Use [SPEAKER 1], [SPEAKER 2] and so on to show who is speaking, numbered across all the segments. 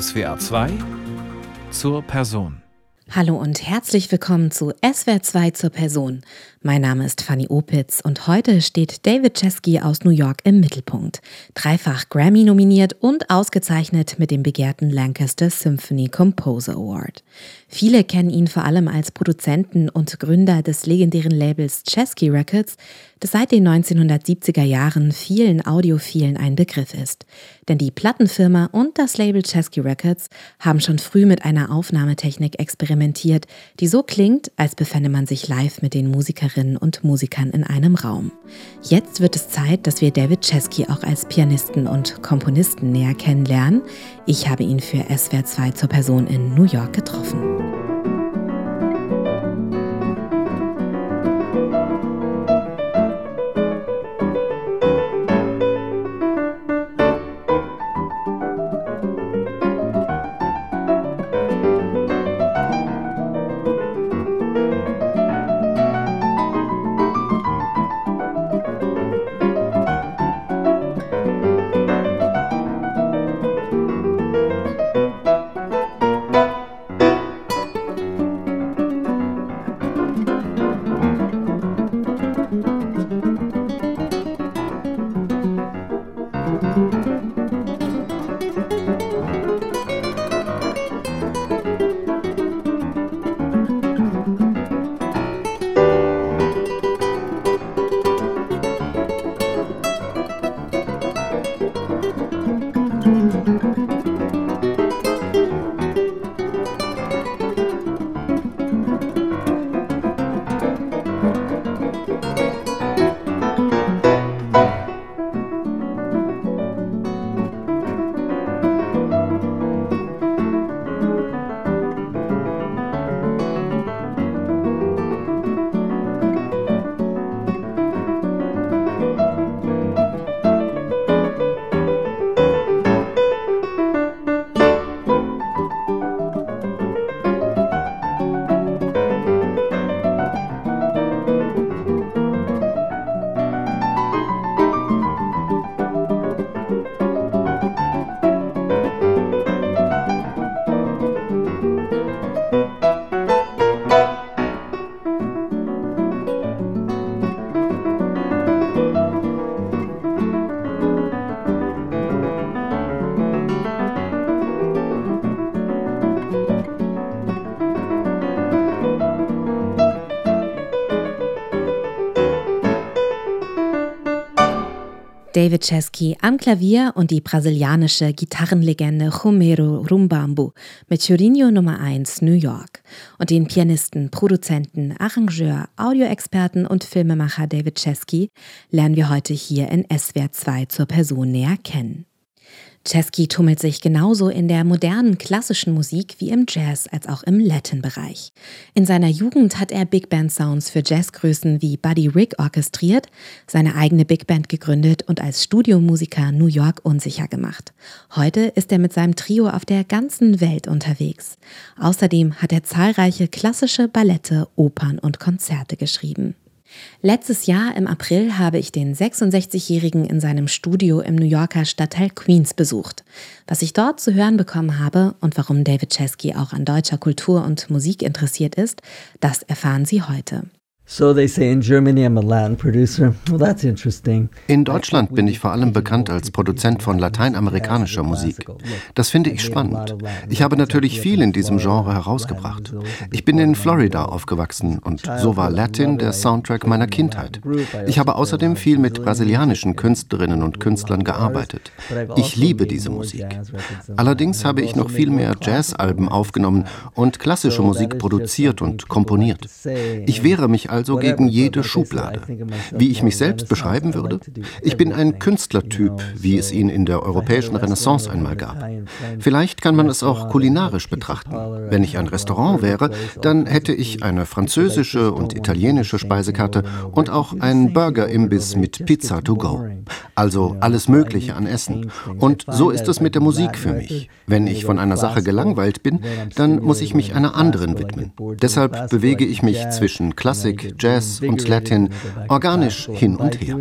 [SPEAKER 1] SWA 2 zur Person.
[SPEAKER 2] Hallo und herzlich willkommen zu SWR 2 zur Person. Mein Name ist Fanny Opitz und heute steht David Chesky aus New York im Mittelpunkt. Dreifach Grammy nominiert und ausgezeichnet mit dem begehrten Lancaster Symphony Composer Award. Viele kennen ihn vor allem als Produzenten und Gründer des legendären Labels Chesky Records, das seit den 1970er Jahren vielen Audiophilen ein Begriff ist. Denn die Plattenfirma und das Label Chesky Records haben schon früh mit einer Aufnahmetechnik experimentiert, die so klingt, als befände man sich live mit den Musikerinnen und Musikern in einem Raum. Jetzt wird es Zeit, dass wir David Chesky auch als Pianisten und Komponisten näher kennenlernen. Ich habe ihn für SWR 2 zur Person in New York getroffen. David Chesky am Klavier und die brasilianische Gitarrenlegende Romero Rumbambu mit Chorinho Nummer 1 New York und den Pianisten, Produzenten, Arrangeur, Audioexperten und Filmemacher David Chesky lernen wir heute hier in SWR 2 zur Person näher kennen. Chesky tummelt sich genauso in der modernen klassischen Musik wie im Jazz als auch im Latin-Bereich. In seiner Jugend hat er Big Band Sounds für Jazzgrößen wie Buddy Rick orchestriert, seine eigene Big Band gegründet und als Studiomusiker New York unsicher gemacht. Heute ist er mit seinem Trio auf der ganzen Welt unterwegs. Außerdem hat er zahlreiche klassische Ballette, Opern und Konzerte geschrieben. Letztes Jahr im April habe ich den 66-Jährigen in seinem Studio im New Yorker Stadtteil Queens besucht. Was ich dort zu hören bekommen habe und warum David Chesky auch an deutscher Kultur und Musik interessiert ist, das erfahren Sie heute.
[SPEAKER 3] In
[SPEAKER 4] Deutschland bin ich vor allem bekannt als Produzent von lateinamerikanischer Musik. Das finde ich spannend. Ich habe natürlich viel in diesem Genre herausgebracht. Ich bin in Florida aufgewachsen und so war Latin der Soundtrack meiner Kindheit. Ich habe außerdem viel mit brasilianischen Künstlerinnen und Künstlern gearbeitet. Ich liebe diese Musik. Allerdings habe ich noch viel mehr Jazzalben aufgenommen und klassische Musik produziert und komponiert. Ich wehre mich also gegen jede Schublade. Wie ich mich selbst beschreiben würde? Ich bin ein Künstlertyp, wie es ihn in der europäischen Renaissance einmal gab. Vielleicht kann man es auch kulinarisch betrachten. Wenn ich ein Restaurant wäre, dann hätte ich eine französische und italienische Speisekarte und auch einen Burger-Imbiss mit Pizza to go. Also alles Mögliche an Essen. Und so ist es mit der Musik für mich. Wenn ich von einer Sache gelangweilt bin, dann muss ich mich einer anderen widmen. Deshalb bewege ich mich zwischen Klassik, Jazz und Latin organisch hin und her.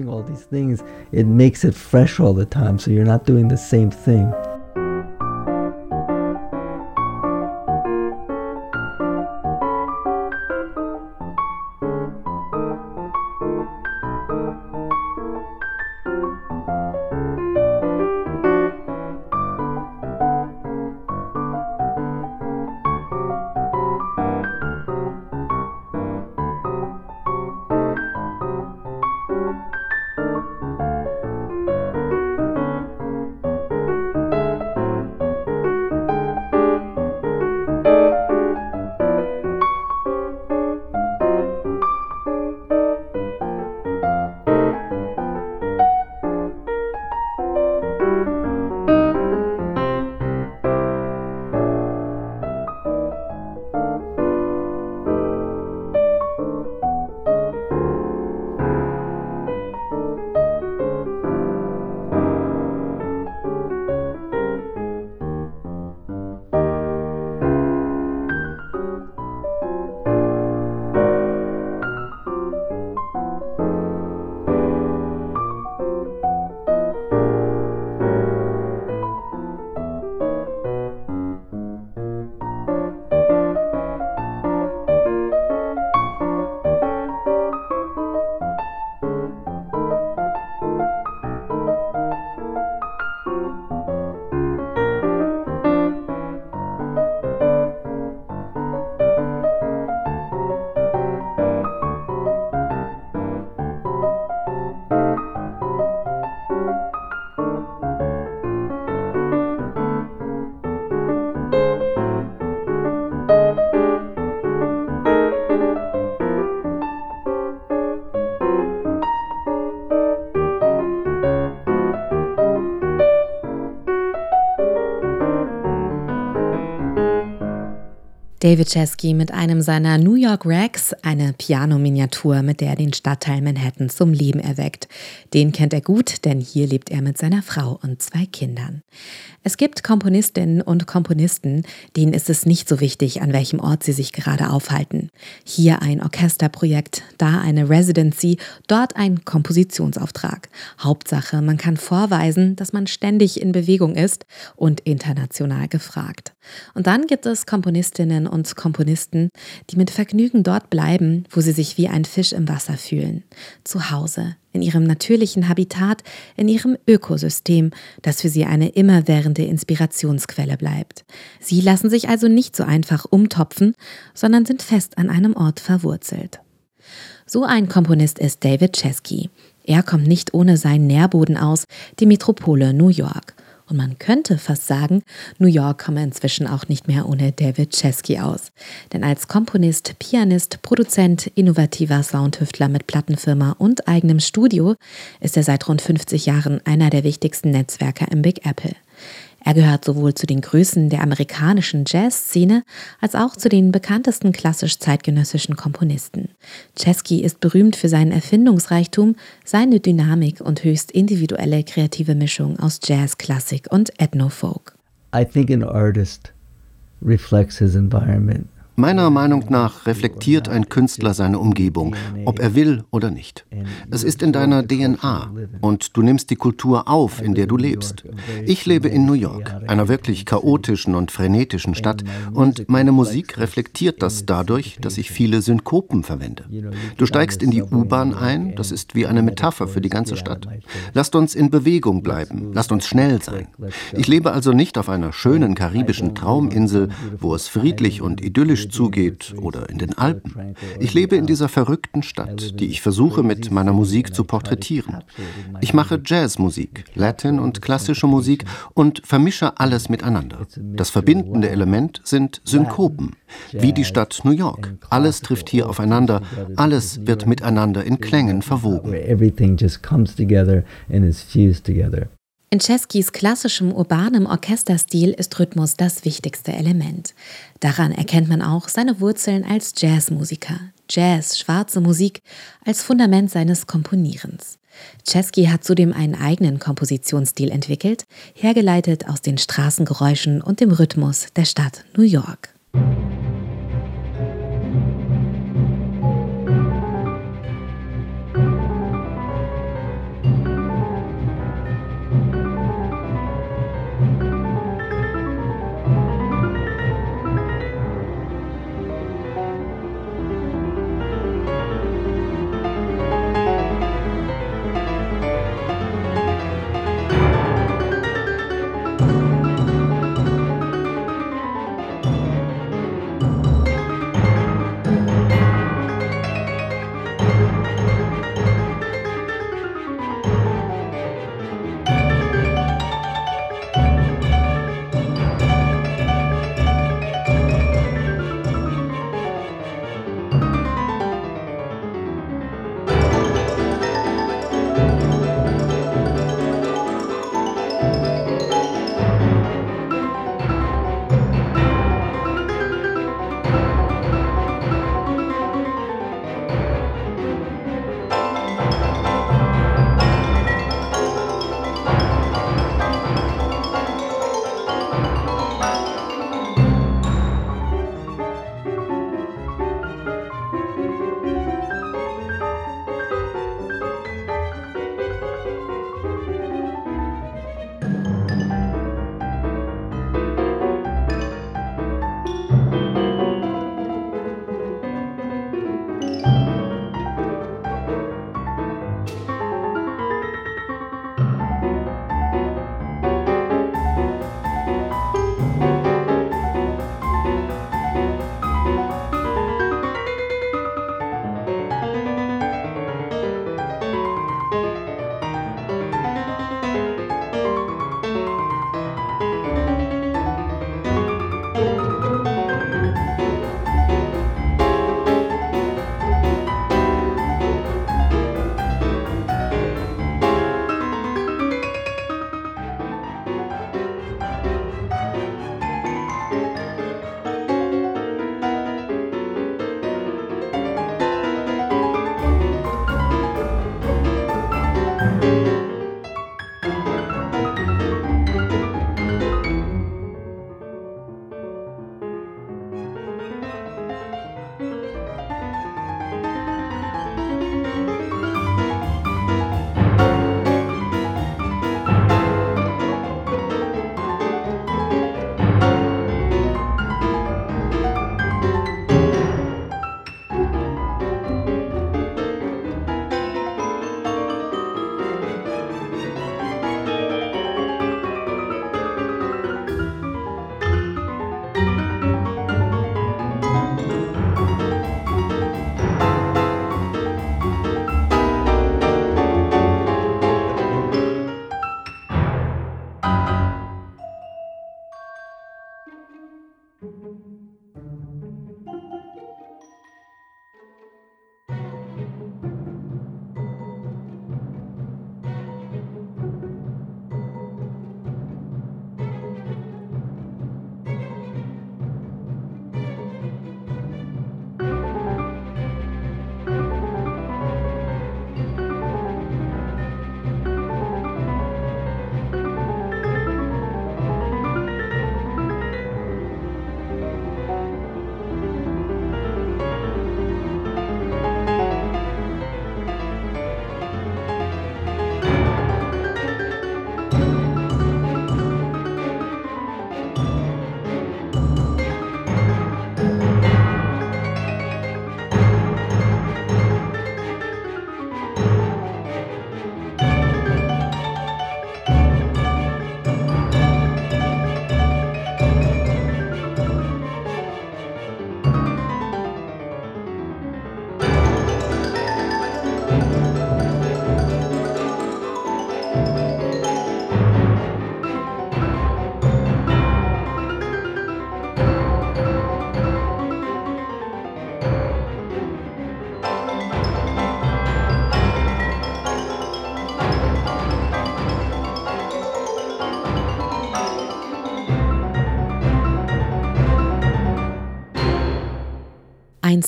[SPEAKER 2] David Chesky mit einem seiner New York Rags, eine Piano-Miniatur, mit der er den Stadtteil Manhattan zum Leben erweckt. Den kennt er gut, denn hier lebt er mit seiner Frau und zwei Kindern. Es gibt Komponistinnen und Komponisten, denen ist es nicht so wichtig, an welchem Ort sie sich gerade aufhalten. Hier ein Orchesterprojekt, da eine Residency, dort ein Kompositionsauftrag. Hauptsache, man kann vorweisen, dass man ständig in Bewegung ist und international gefragt. Und dann gibt es Komponistinnen und Komponisten, die mit Vergnügen dort bleiben, wo sie sich wie ein Fisch im Wasser fühlen. Zu Hause, in ihrem natürlichen Habitat, in ihrem Ökosystem, das für sie eine immerwährende Inspirationsquelle bleibt. Sie lassen sich also nicht so einfach umtopfen, sondern sind fest an einem Ort verwurzelt. So ein Komponist ist David Chesky. Er kommt nicht ohne seinen Nährboden aus, die Metropole New York. Und man könnte fast sagen, New York komme inzwischen auch nicht mehr ohne David Chesky aus. Denn als Komponist, Pianist, Produzent, innovativer Soundtüftler mit Plattenfirma und eigenem Studio ist er seit rund 50 Jahren einer der wichtigsten Netzwerker im Big Apple. Er gehört sowohl zu den Größen der amerikanischen Jazzszene als auch zu den bekanntesten klassisch-zeitgenössischen Komponisten. Chesky ist berühmt für seinen Erfindungsreichtum, seine Dynamik und höchst individuelle kreative Mischung aus Jazz, Klassik und Ethno-Folk.
[SPEAKER 3] I think an artist reflects his environment.
[SPEAKER 4] Meiner Meinung nach reflektiert ein Künstler seine Umgebung, ob er will oder nicht. Es ist in deiner DNA und du nimmst die Kultur auf, in der du lebst. Ich lebe in New York, einer wirklich chaotischen und frenetischen Stadt, und meine Musik reflektiert das dadurch, dass ich viele Synkopen verwende. Du steigst in die U-Bahn ein, das ist wie eine Metapher für die ganze Stadt. Lasst uns in Bewegung bleiben, lasst uns schnell sein. Ich lebe also nicht auf einer schönen karibischen Trauminsel, wo es friedlich und idyllisch idyllisch zugeht oder in den Alpen. Ich lebe in dieser verrückten Stadt, die ich versuche mit meiner Musik zu porträtieren. Ich mache Jazzmusik, Latin und klassische Musik und vermische alles miteinander. Das verbindende Element sind Synkopen, wie die Stadt New York. Alles trifft hier aufeinander, alles wird miteinander in Klängen verwoben.
[SPEAKER 2] In Cheskys klassischem urbanem Orchesterstil ist Rhythmus das wichtigste Element. Daran erkennt man auch seine Wurzeln als Jazzmusiker. Jazz, schwarze Musik, als Fundament seines Komponierens. Chesky hat zudem einen eigenen Kompositionsstil entwickelt, hergeleitet aus den Straßengeräuschen und dem Rhythmus der Stadt New York.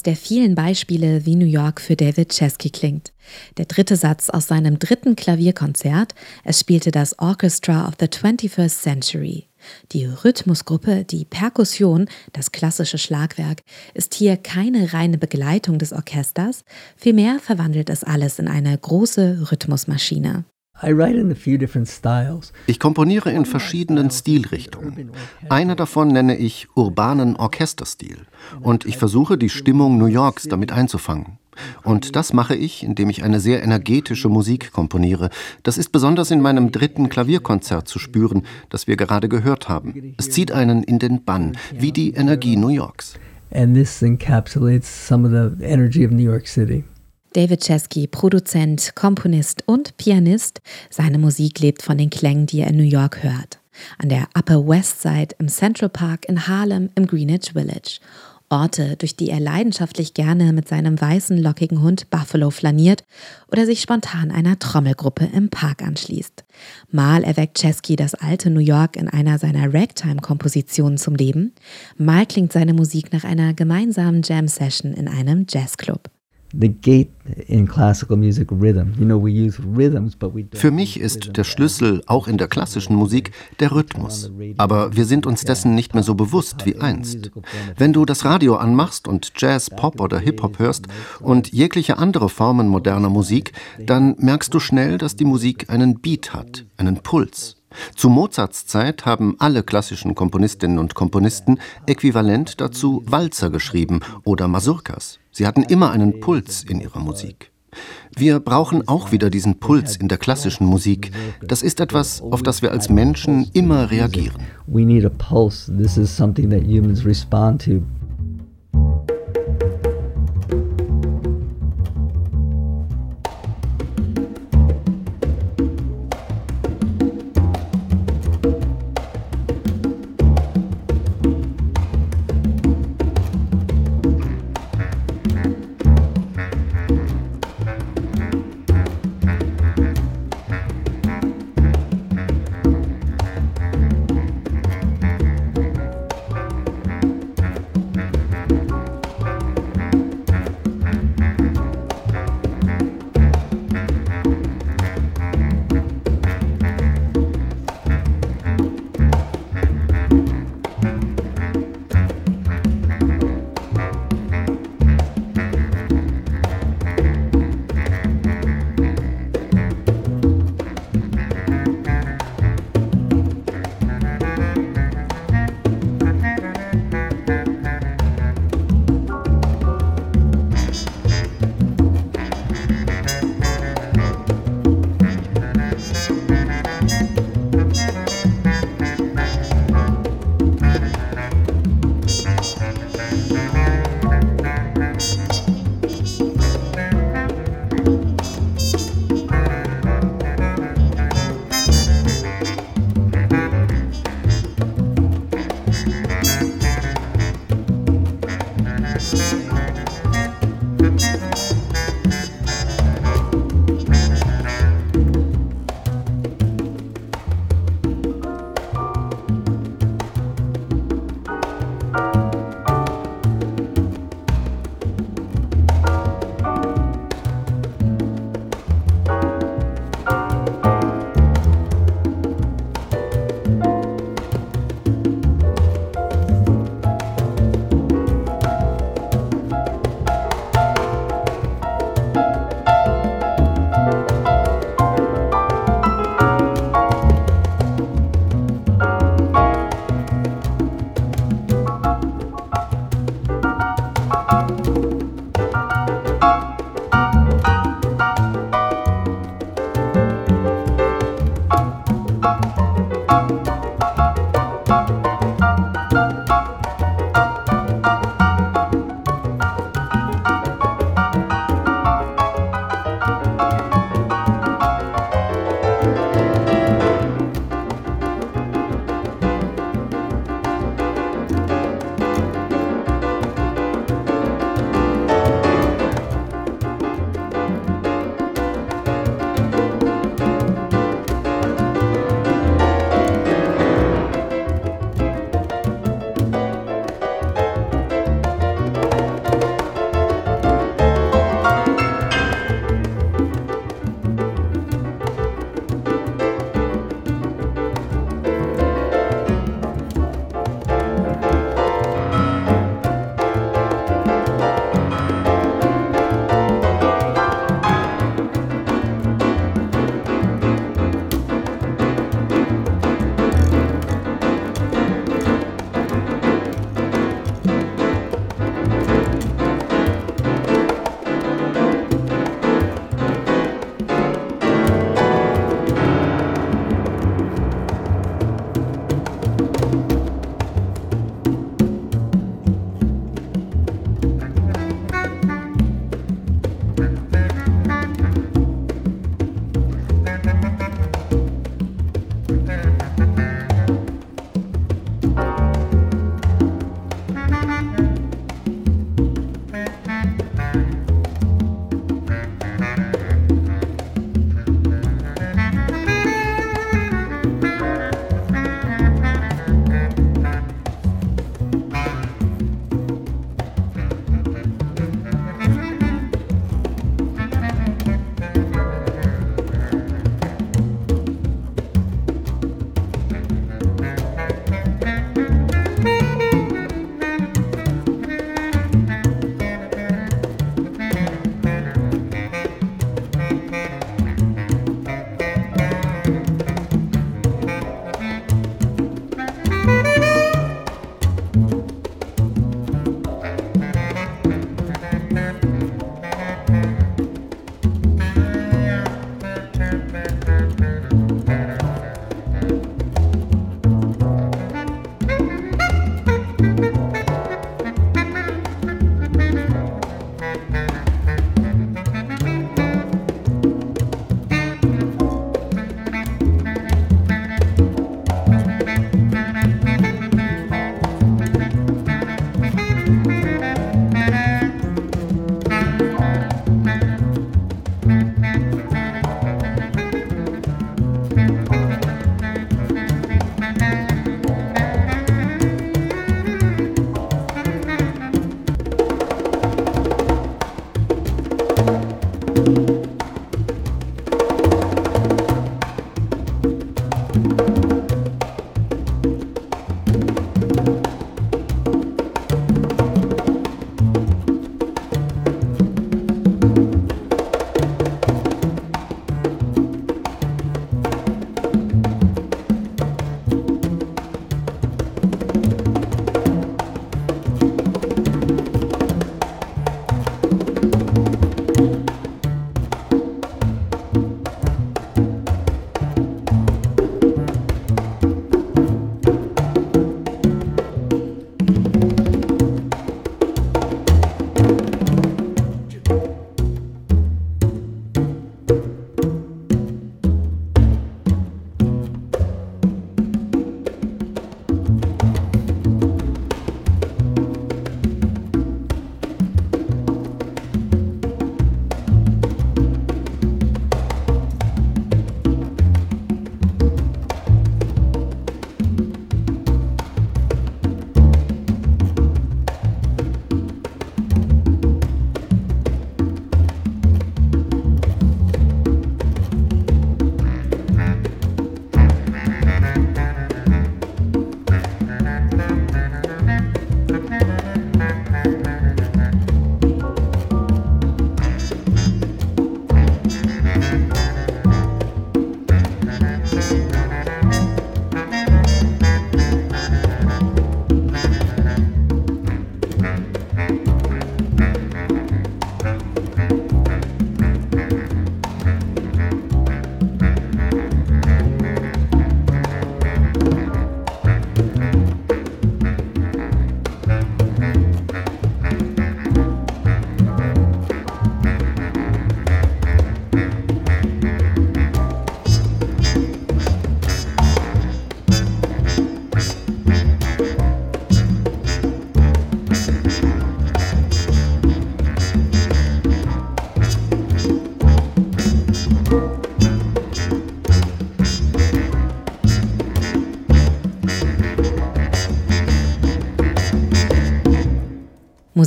[SPEAKER 2] Der vielen Beispiele, wie New York für David Chesky klingt. Der dritte Satz aus seinem dritten Klavierkonzert, es spielte das Orchestra of the 21st Century. Die Rhythmusgruppe, die Perkussion, das klassische Schlagwerk, ist hier keine reine Begleitung des Orchesters, vielmehr verwandelt es alles in eine große Rhythmusmaschine.
[SPEAKER 4] Ich komponiere in verschiedenen Stilrichtungen. Eine davon nenne ich urbanen Orchesterstil und ich versuche die Stimmung New Yorks damit einzufangen. Und das mache ich, indem ich eine sehr energetische Musik komponiere. Das ist besonders in meinem dritten Klavierkonzert zu spüren, das wir gerade gehört haben. Es zieht einen in den Bann, wie die Energie New Yorks. And this encapsulates some of the energy of New
[SPEAKER 2] York City. David Chesky, Produzent, Komponist und Pianist. Seine Musik lebt von den Klängen, die er in New York hört. An der Upper West Side, im Central Park, in Harlem, im Greenwich Village. Orte, durch die er leidenschaftlich gerne mit seinem weißen, lockigen Hund Buffalo flaniert oder sich spontan einer Trommelgruppe im Park anschließt. Mal erweckt Chesky das alte New York in einer seiner Ragtime-Kompositionen zum Leben, mal klingt seine Musik nach einer gemeinsamen Jam-Session in einem Jazzclub.
[SPEAKER 4] Für mich ist der Schlüssel auch in der klassischen Musik der Rhythmus. Aber wir sind uns dessen nicht mehr so bewusst wie einst. Wenn du das Radio anmachst und Jazz, Pop oder Hip-Hop hörst und jegliche andere Formen moderner Musik, dann merkst du schnell, dass die Musik einen Beat hat, einen Puls. Zu Mozarts Zeit haben alle klassischen Komponistinnen und Komponisten äquivalent dazu Walzer geschrieben oder Masurkas. Sie hatten immer einen Puls in ihrer Musik. Wir brauchen auch wieder diesen Puls in der klassischen Musik. Das ist etwas, auf das wir als Menschen immer reagieren. We need a pulse. This is something that humans respond to.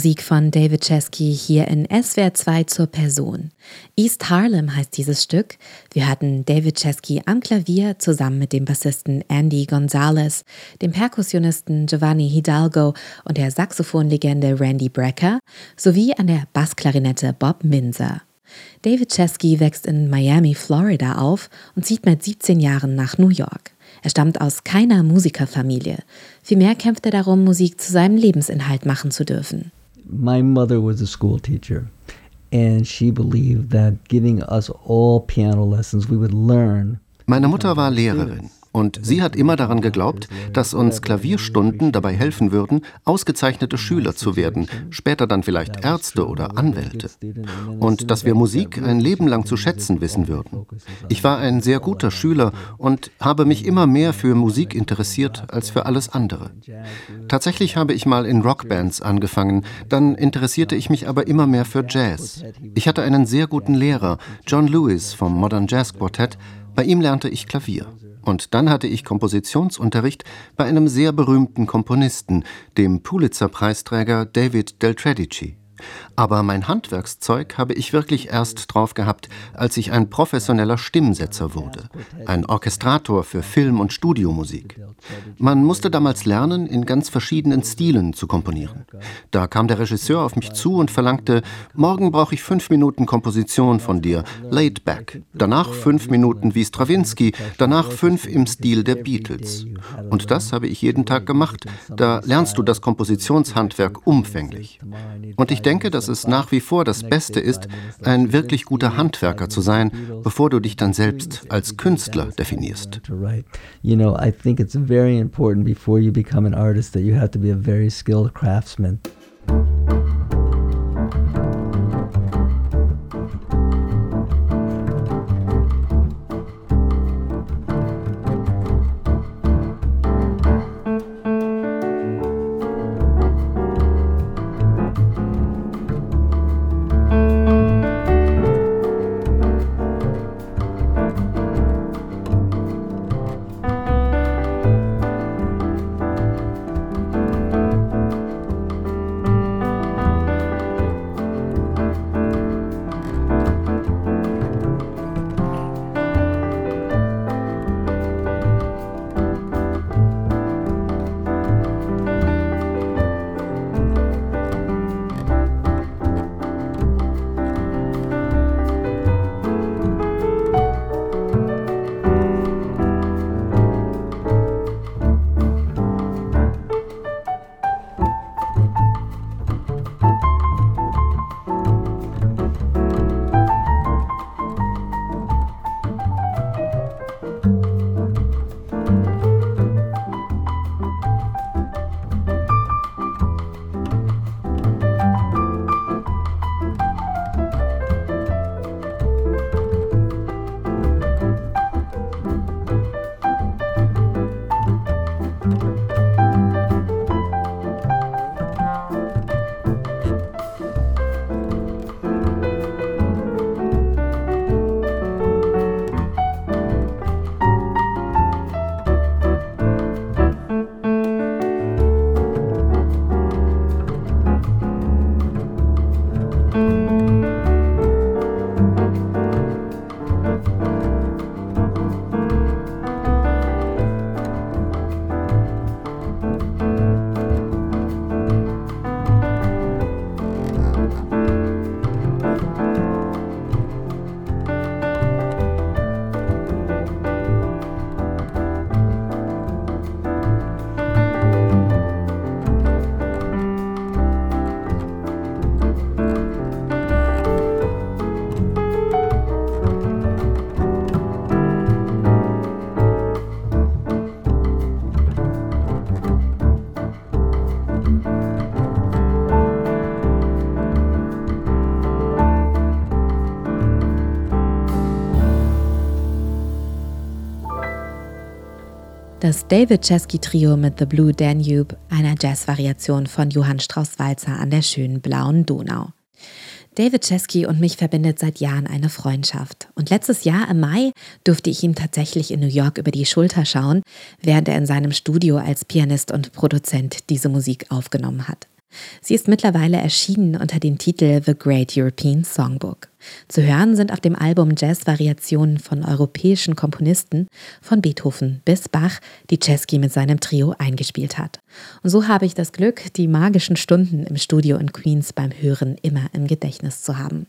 [SPEAKER 2] Musik von David Chesky hier in SWR 2 zur Person. East Harlem heißt dieses Stück. Wir hatten David Chesky am Klavier zusammen mit dem Bassisten Andy Gonzalez, dem Perkussionisten Giovanni Hidalgo und der Saxophonlegende Randy Brecker sowie an der Bassklarinette Bob Minzer. David Chesky wächst in Miami, Florida auf und zieht mit 17 Jahren nach New York. Er stammt aus keiner Musikerfamilie. Vielmehr kämpft er darum, Musik zu seinem Lebensinhalt machen zu dürfen.
[SPEAKER 3] My mother was a school teacher, and she believed that giving us all piano lessons, we would learn.
[SPEAKER 4] Meine Mutter war Lehrerin Und sie hat immer daran geglaubt, dass uns Klavierstunden dabei helfen würden, ausgezeichnete Schüler zu werden, später dann vielleicht Ärzte oder Anwälte. Und dass wir Musik ein Leben lang zu schätzen wissen würden. Ich war ein sehr guter Schüler und habe mich immer mehr für Musik interessiert als für alles andere. Tatsächlich habe ich mal in Rockbands angefangen, dann interessierte ich mich aber immer mehr für Jazz. Ich hatte einen sehr guten Lehrer, John Lewis vom Modern Jazz Quartet, bei ihm lernte ich Klavier. Und dann hatte ich Kompositionsunterricht bei einem sehr berühmten Komponisten, dem Pulitzer-Preisträger David Del Tredici. Aber mein Handwerkszeug habe ich wirklich erst drauf gehabt, als ich ein professioneller Stimmsetzer wurde, ein Orchestrator für Film- und Studiomusik. Man musste damals lernen, in ganz verschiedenen Stilen zu komponieren. Da kam der Regisseur auf mich zu und verlangte, morgen brauche ich fünf Minuten Komposition von dir, laid back, danach fünf Minuten wie Stravinsky, danach fünf im Stil der Beatles. Und das habe ich jeden Tag gemacht, da lernst du das Kompositionshandwerk umfänglich. Und ich denke, dass es nach wie vor das Beste ist, ein wirklich guter Handwerker zu sein, bevor du dich dann selbst als Künstler definierst.
[SPEAKER 3] You know, I think it's very important before you become an artist that you have to be a very skilled craftsman.
[SPEAKER 2] Das David Chesky Trio mit The Blue Danube, einer Jazzvariation von Johann Strauss Walzer an der schönen blauen Donau. David Chesky und mich verbindet seit Jahren eine Freundschaft. Und letztes Jahr im Mai durfte ich ihm tatsächlich in New York über die Schulter schauen, während er in seinem Studio als Pianist und Produzent diese Musik aufgenommen hat. Sie ist mittlerweile erschienen unter dem Titel The Great European Songbook. Zu hören sind auf dem Album Jazz-Variationen von europäischen Komponisten, von Beethoven bis Bach, die Chesky mit seinem Trio eingespielt hat. Und so habe ich das Glück, die magischen Stunden im Studio in Queens beim Hören immer im Gedächtnis zu haben.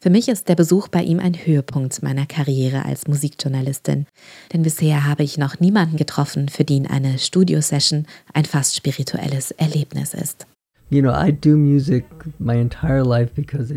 [SPEAKER 2] Für mich ist der Besuch bei ihm ein Höhepunkt meiner Karriere als Musikjournalistin, denn bisher habe ich noch niemanden getroffen, für den eine Studiosession ein fast spirituelles Erlebnis ist.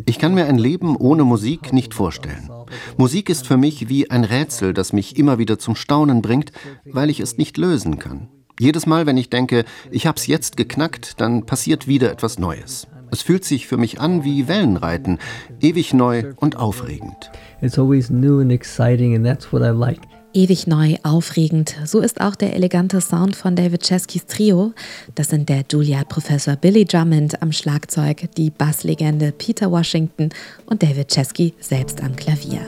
[SPEAKER 4] Ich kann mir ein Leben ohne Musik nicht vorstellen. Musik ist für mich wie ein Rätsel, das mich immer wieder zum Staunen bringt, weil ich es nicht lösen kann. Jedes Mal, wenn ich denke, ich hab's jetzt geknackt, dann passiert wieder etwas Neues. Es fühlt sich für mich an wie Wellenreiten, ewig neu und aufregend. It's always new and exciting and that's what I like.
[SPEAKER 2] Ewig neu, aufregend. So ist auch der elegante Sound von David Cheskys Trio. Das sind der Juilliard-Professor Billy Drummond am Schlagzeug, die Basslegende Peter Washington und David Chesky selbst am Klavier.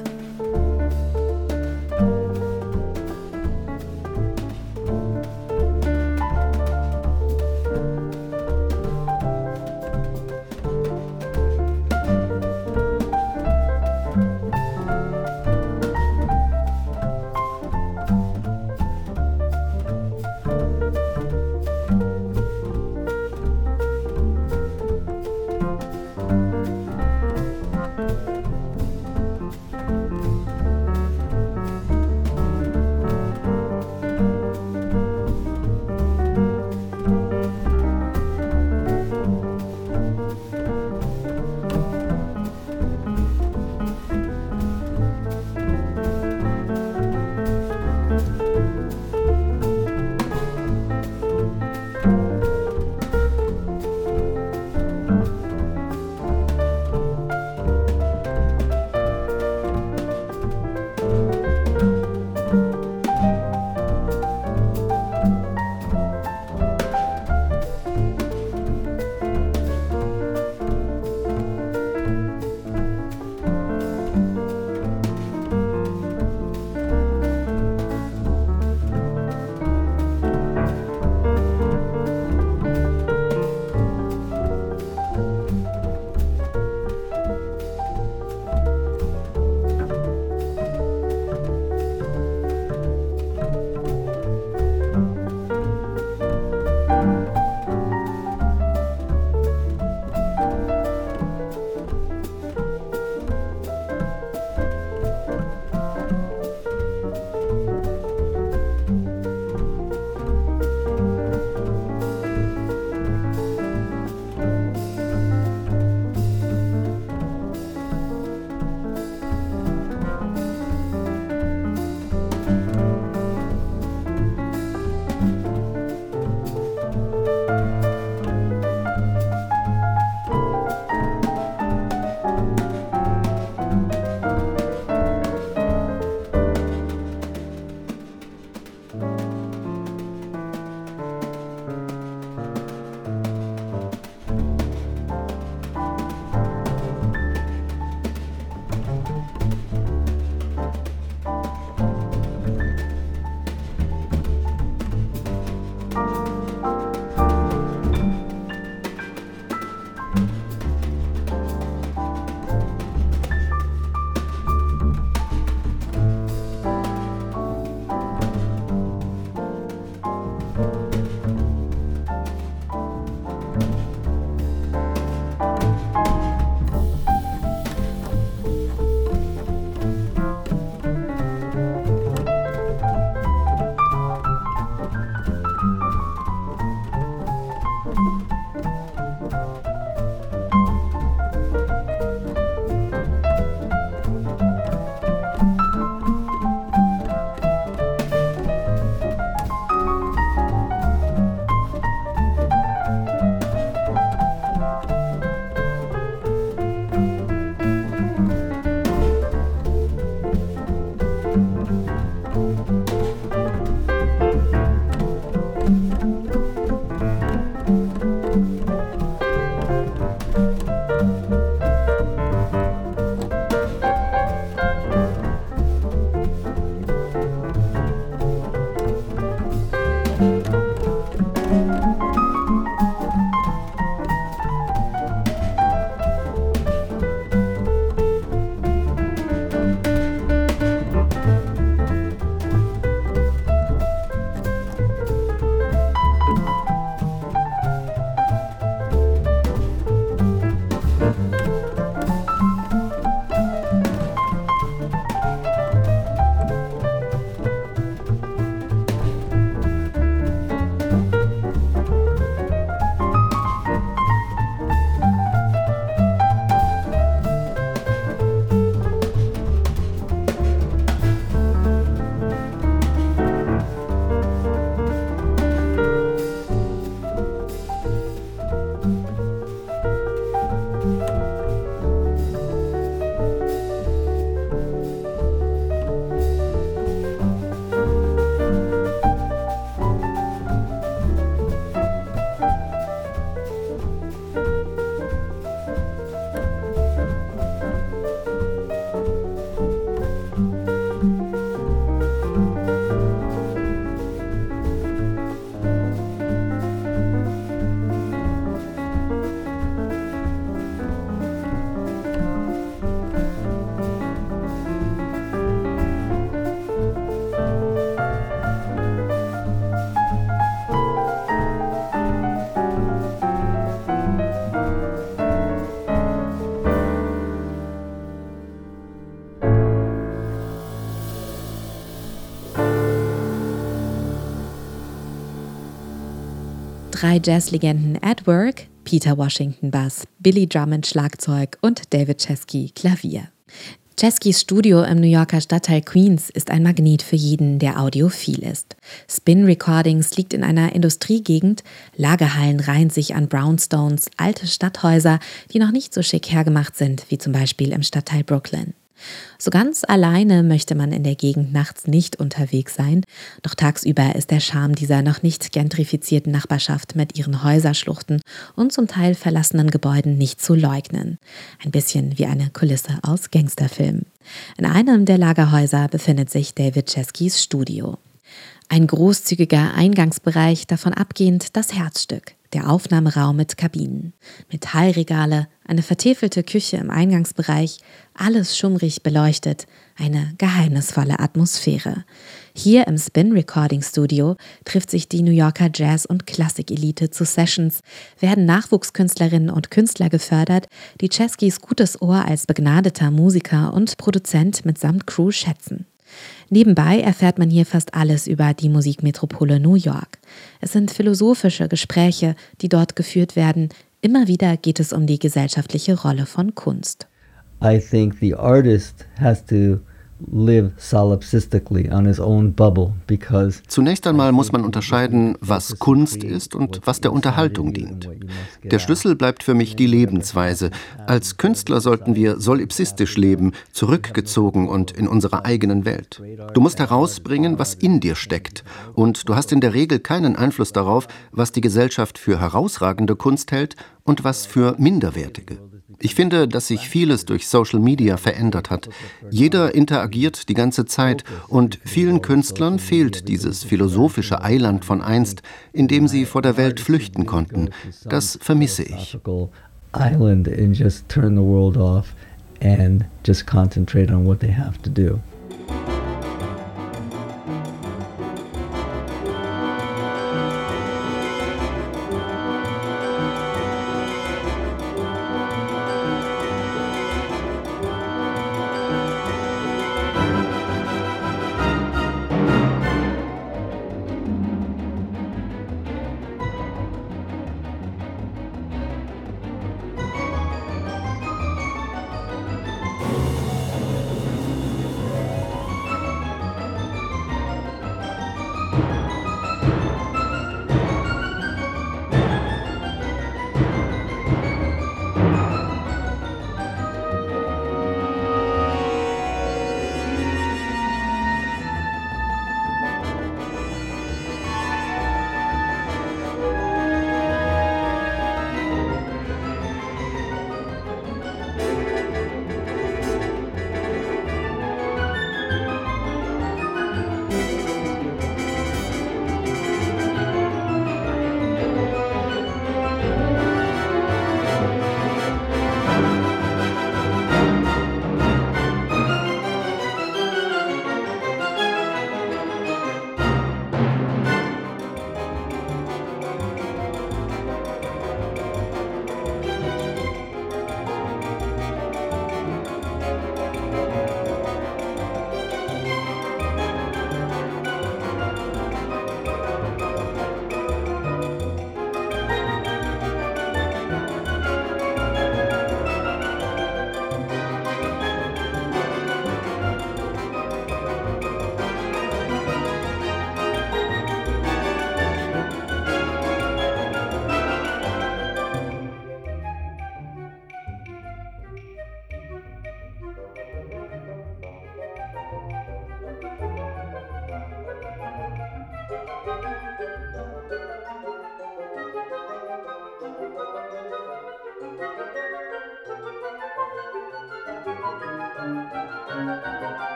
[SPEAKER 2] Drei Jazzlegenden at Work, Peter Washington Bass, Billy Drummond Schlagzeug und David Chesky Klavier. Cheskys Studio im New Yorker Stadtteil Queens ist ein Magnet für jeden, der audiophil ist. Spin Recordings liegt in einer Industriegegend, Lagerhallen reihen sich an Brownstones, alte Stadthäuser, die noch nicht so schick hergemacht sind wie zum Beispiel im Stadtteil Brooklyn. So ganz alleine möchte man in der Gegend nachts nicht unterwegs sein, doch tagsüber ist der Charme dieser noch nicht gentrifizierten Nachbarschaft mit ihren Häuserschluchten und zum Teil verlassenen Gebäuden nicht zu leugnen. Ein bisschen wie eine Kulisse aus Gangsterfilmen. In einem der Lagerhäuser befindet sich David Cheskys Studio. Ein großzügiger Eingangsbereich, davon abgehend das Herzstück, der Aufnahmeraum mit Kabinen. Metallregale, eine vertäfelte Küche im Eingangsbereich, alles schummrig beleuchtet, eine geheimnisvolle Atmosphäre. Hier im Spin Recording Studio trifft sich die New Yorker Jazz- und Klassikelite zu Sessions, werden Nachwuchskünstlerinnen und Künstler gefördert, die Cheskys gutes Ohr als begnadeter Musiker und Produzent mitsamt Crew schätzen. Nebenbei erfährt man hier fast alles über die Musikmetropole New York. Es sind philosophische Gespräche, die dort geführt werden. Immer wieder geht es um die gesellschaftliche Rolle von Kunst.
[SPEAKER 3] I think the artist has to live solipsistically on his own bubble because
[SPEAKER 4] Zunächst einmal muss man unterscheiden, was Kunst ist und was der Unterhaltung dient. Der Schlüssel bleibt für mich die Lebensweise. Als Künstler sollten wir solipsistisch leben, zurückgezogen und in unserer eigenen Welt. Du musst herausbringen, was in dir steckt. Und du hast in der Regel keinen Einfluss darauf, was die Gesellschaft für herausragende Kunst hält und was für minderwertige. Ich finde, dass sich vieles durch Social Media verändert hat. Jeder interagiert die ganze Zeit und vielen Künstlern fehlt dieses philosophische Eiland von einst, in dem sie vor der Welt flüchten konnten. Das vermisse ich.
[SPEAKER 3] Island and just turn the world off and just concentrate on what they have to do.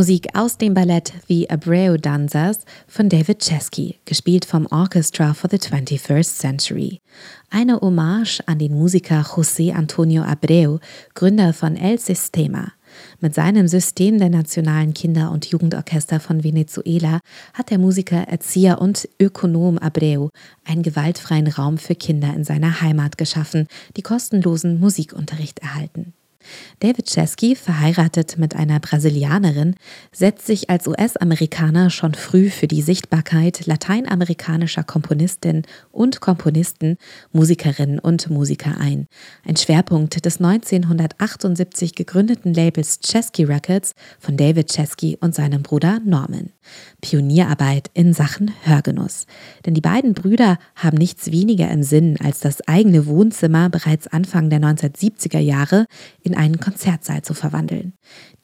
[SPEAKER 2] Musik aus dem Ballett The Abreu Dancers von David Chesky, gespielt vom Orchestra for the 21st Century. Eine Hommage an den Musiker José Antonio Abreu, Gründer von El Sistema. Mit seinem System der nationalen Kinder- und Jugendorchester von Venezuela hat der Musiker, Erzieher und Ökonom Abreu einen gewaltfreien Raum für Kinder in seiner Heimat geschaffen, die kostenlosen Musikunterricht erhalten. David Chesky, verheiratet mit einer Brasilianerin, setzt sich als US-Amerikaner schon früh für die Sichtbarkeit lateinamerikanischer Komponistinnen und Komponisten, Musikerinnen und Musiker ein. Ein Schwerpunkt des 1978 gegründeten Labels Chesky Records von David Chesky und seinem Bruder Norman. Pionierarbeit in Sachen Hörgenuss. Denn die beiden Brüder haben nichts weniger im Sinn, als das eigene Wohnzimmer bereits Anfang der 1970er Jahre in einen Konzertsaal zu verwandeln.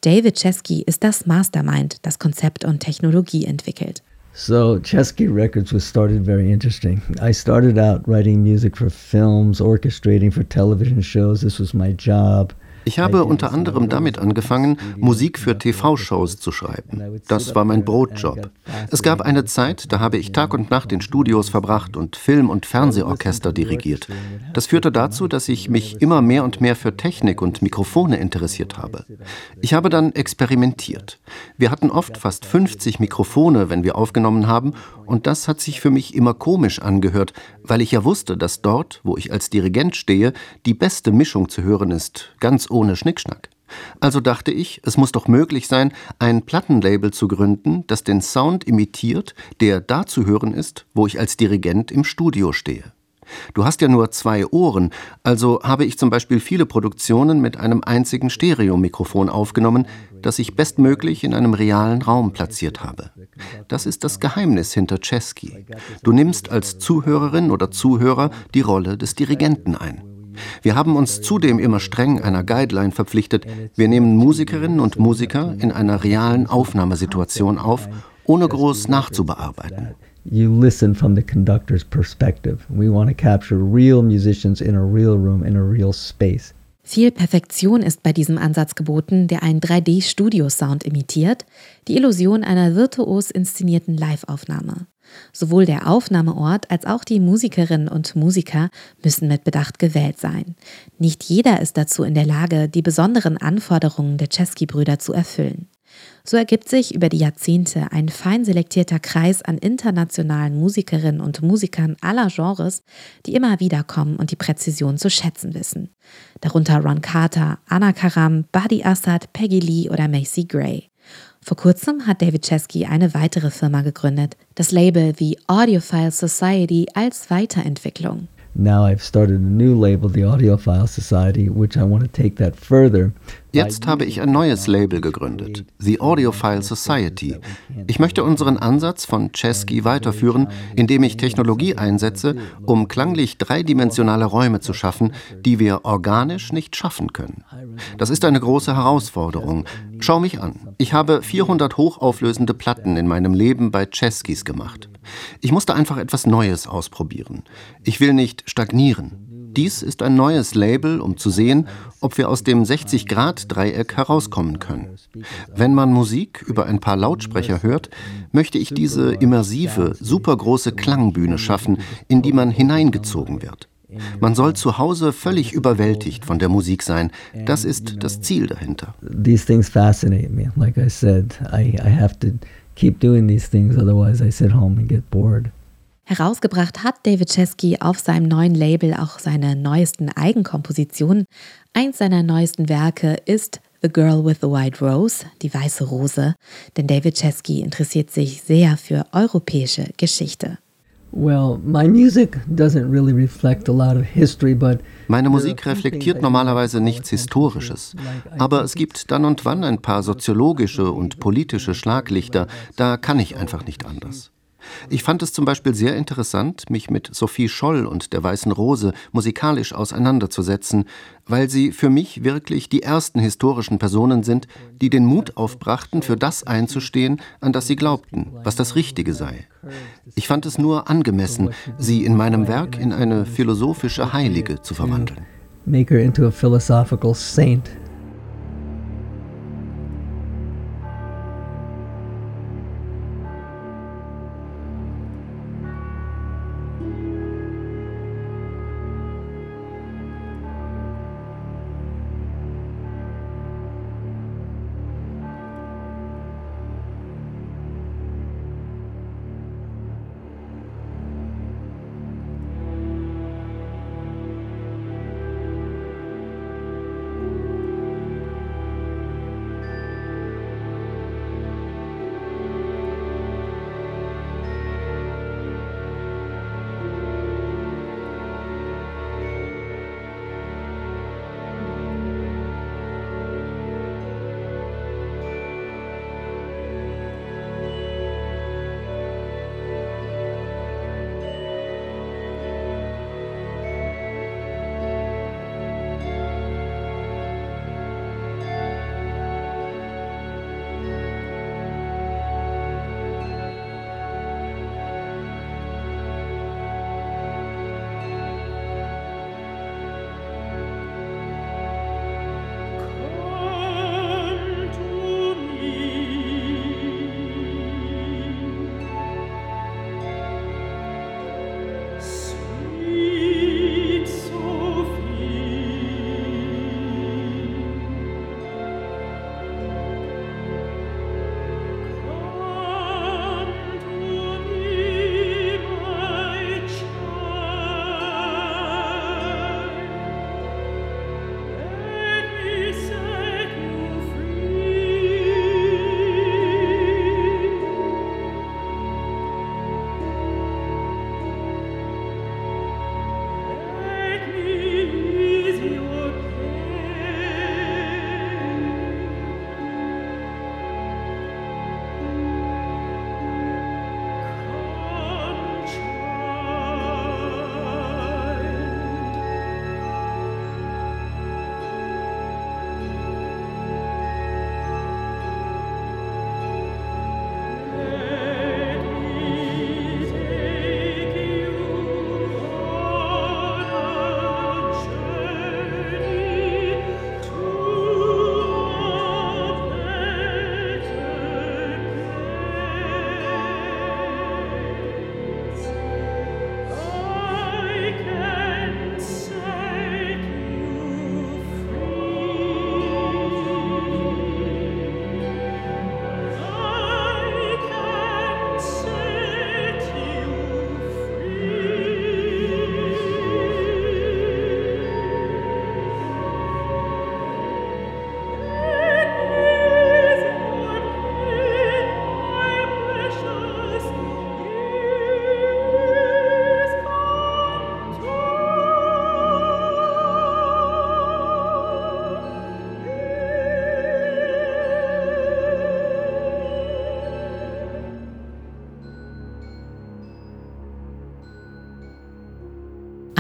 [SPEAKER 2] David Chesky ist das Mastermind, das Konzept und Technologie entwickelt.
[SPEAKER 3] So Chesky Records was started very interesting. I started out writing music for films, orchestrating for television shows. This was my job.
[SPEAKER 4] Ich habe unter anderem damit angefangen, Musik für TV-Shows zu schreiben. Das war mein Brotjob. Es gab eine Zeit, da habe ich Tag und Nacht in Studios verbracht und Film- und Fernsehorchester dirigiert. Das führte dazu, dass ich mich immer mehr und mehr für Technik und Mikrofone interessiert habe. Ich habe dann experimentiert. Wir hatten oft fast 50 Mikrofone, wenn wir aufgenommen haben, und das hat sich für mich immer komisch angehört, weil ich ja wusste, dass dort, wo ich als Dirigent stehe, die beste Mischung zu hören ist, ganz ohne Schnickschnack. Also dachte ich, es muss doch möglich sein, ein Plattenlabel zu gründen, das den Sound imitiert, der da zu hören ist, wo ich als Dirigent im Studio stehe. Du hast ja nur zwei Ohren, also habe ich zum Beispiel viele Produktionen mit einem einzigen Stereomikrofon aufgenommen, das ich bestmöglich in einem realen Raum platziert habe. Das ist das Geheimnis hinter Chesky. Du nimmst als Zuhörerin oder Zuhörer die Rolle des Dirigenten ein. Wir haben uns zudem immer streng einer Guideline verpflichtet. Wir nehmen Musikerinnen und Musiker in einer realen Aufnahmesituation auf, ohne groß nachzubearbeiten.
[SPEAKER 3] You listen from the conductor's perspective. We want to capture real musicians in a real room, in a real space.
[SPEAKER 2] Viel Perfektion ist bei diesem Ansatz geboten, der einen 3D-Studio-Sound imitiert, die Illusion einer virtuos inszenierten Live-Aufnahme. Sowohl der Aufnahmeort als auch die Musikerinnen und Musiker müssen mit Bedacht gewählt sein. Nicht jeder ist dazu in der Lage, die besonderen Anforderungen der Chesky-Brüder zu erfüllen. So ergibt sich über die Jahrzehnte ein fein selektierter Kreis an internationalen Musikerinnen und Musikern aller Genres, die immer wieder kommen und die Präzision zu schätzen wissen. Darunter Ron Carter, Anna Karam, Buddy Assad, Peggy Lee oder Macy Gray. Vor kurzem hat David Chesky eine weitere Firma gegründet, das Label The Audiophile Society als Weiterentwicklung.
[SPEAKER 3] Now I've started a new label, the Audiophile Society, which I want to take that further
[SPEAKER 4] Jetzt habe ich ein neues Label gegründet, The Audiophile Society. Ich möchte unseren Ansatz von Chesky weiterführen, indem ich Technologie einsetze, um klanglich dreidimensionale Räume zu schaffen, die wir organisch nicht schaffen können. Das ist eine große Herausforderung. Schau mich an. Ich habe 400 hochauflösende Platten in meinem Leben bei Cheskys gemacht. Ich musste einfach etwas Neues ausprobieren. Ich will nicht stagnieren. Dies ist ein neues Label, um zu sehen, ob wir aus dem 60-Grad-Dreieck herauskommen können. Wenn man Musik über ein paar Lautsprecher hört, möchte ich diese immersive, supergroße Klangbühne schaffen, in die man hineingezogen wird. Man soll zu Hause völlig überwältigt von der Musik sein. Das ist das Ziel dahinter.
[SPEAKER 3] These things fascinate me. Like I said, I, I have to keep doing these things, otherwise I sit home and get bored.
[SPEAKER 2] Herausgebracht hat David Chesky auf seinem neuen Label auch seine neuesten Eigenkompositionen. Eins seiner neuesten Werke ist The Girl with the White Rose, die weiße Rose, denn David Chesky interessiert sich sehr für europäische Geschichte.
[SPEAKER 3] Well, my music doesn't really reflect a lot of history, but
[SPEAKER 4] meine Musik reflektiert normalerweise nichts Historisches, aber es gibt dann und wann ein paar soziologische und politische Schlaglichter, da kann ich einfach nicht anders. Ich fand es zum Beispiel sehr interessant, mich mit Sophie Scholl und der Weißen Rose musikalisch auseinanderzusetzen, weil sie für mich wirklich die ersten historischen Personen sind, die den Mut aufbrachten, für das einzustehen, an das sie glaubten, was das Richtige sei. Ich fand es nur angemessen, sie in meinem Werk in eine philosophische Heilige zu verwandeln.
[SPEAKER 3] Make her into a philosophical saint.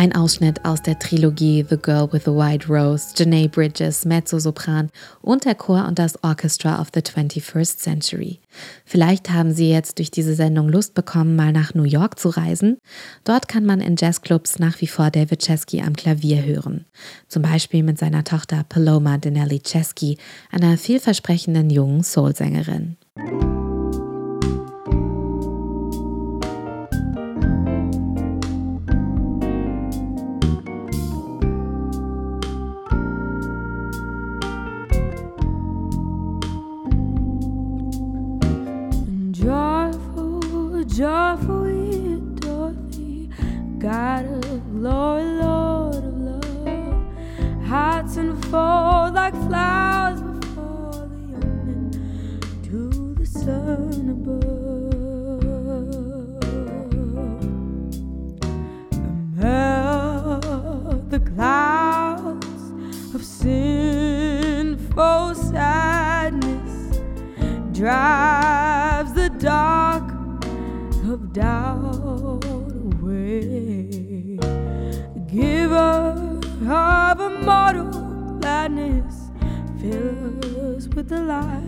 [SPEAKER 2] Ein Ausschnitt aus der Trilogie The Girl with the White Rose, Janae Bridges, Mezzosopran und der Chor und das Orchestra of the 21st Century. Vielleicht haben Sie jetzt durch diese Sendung Lust bekommen, mal nach New York zu reisen. Dort kann man in Jazzclubs nach wie vor David Chesky am Klavier hören. Zum Beispiel mit seiner Tochter Paloma Denelli Chesky, einer vielversprechenden jungen Soulsängerin.
[SPEAKER 5] Joyful the light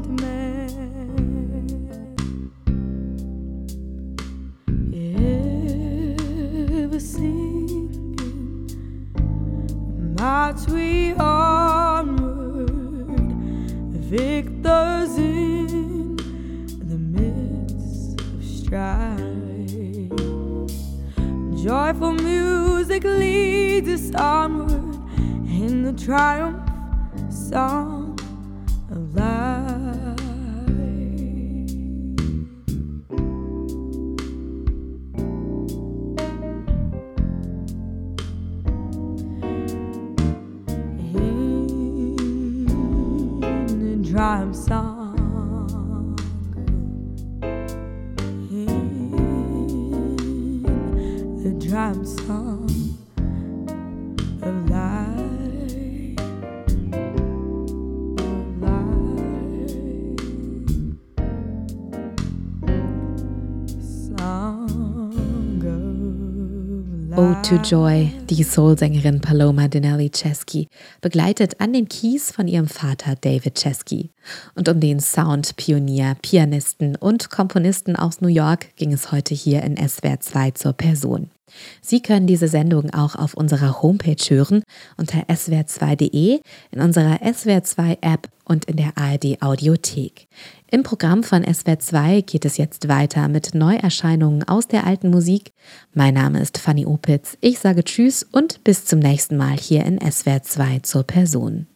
[SPEAKER 5] find to.
[SPEAKER 2] Joy, die Soulsängerin Paloma Denelli Chesky, begleitet an den Keys von ihrem Vater David Chesky. Und um den Sound-Pionier, Pianisten und Komponisten aus New York ging es heute hier in SWR 2 zur Person. Sie können diese Sendung auch auf unserer Homepage hören unter swr2.de, in unserer SWR2 App und in der ARD Audiothek. Im Programm von SWR2 geht es jetzt weiter mit Neuerscheinungen aus der alten Musik. Mein Name ist Fanny Opitz. Ich sage Tschüss und bis zum nächsten Mal hier in SWR2 zur Person.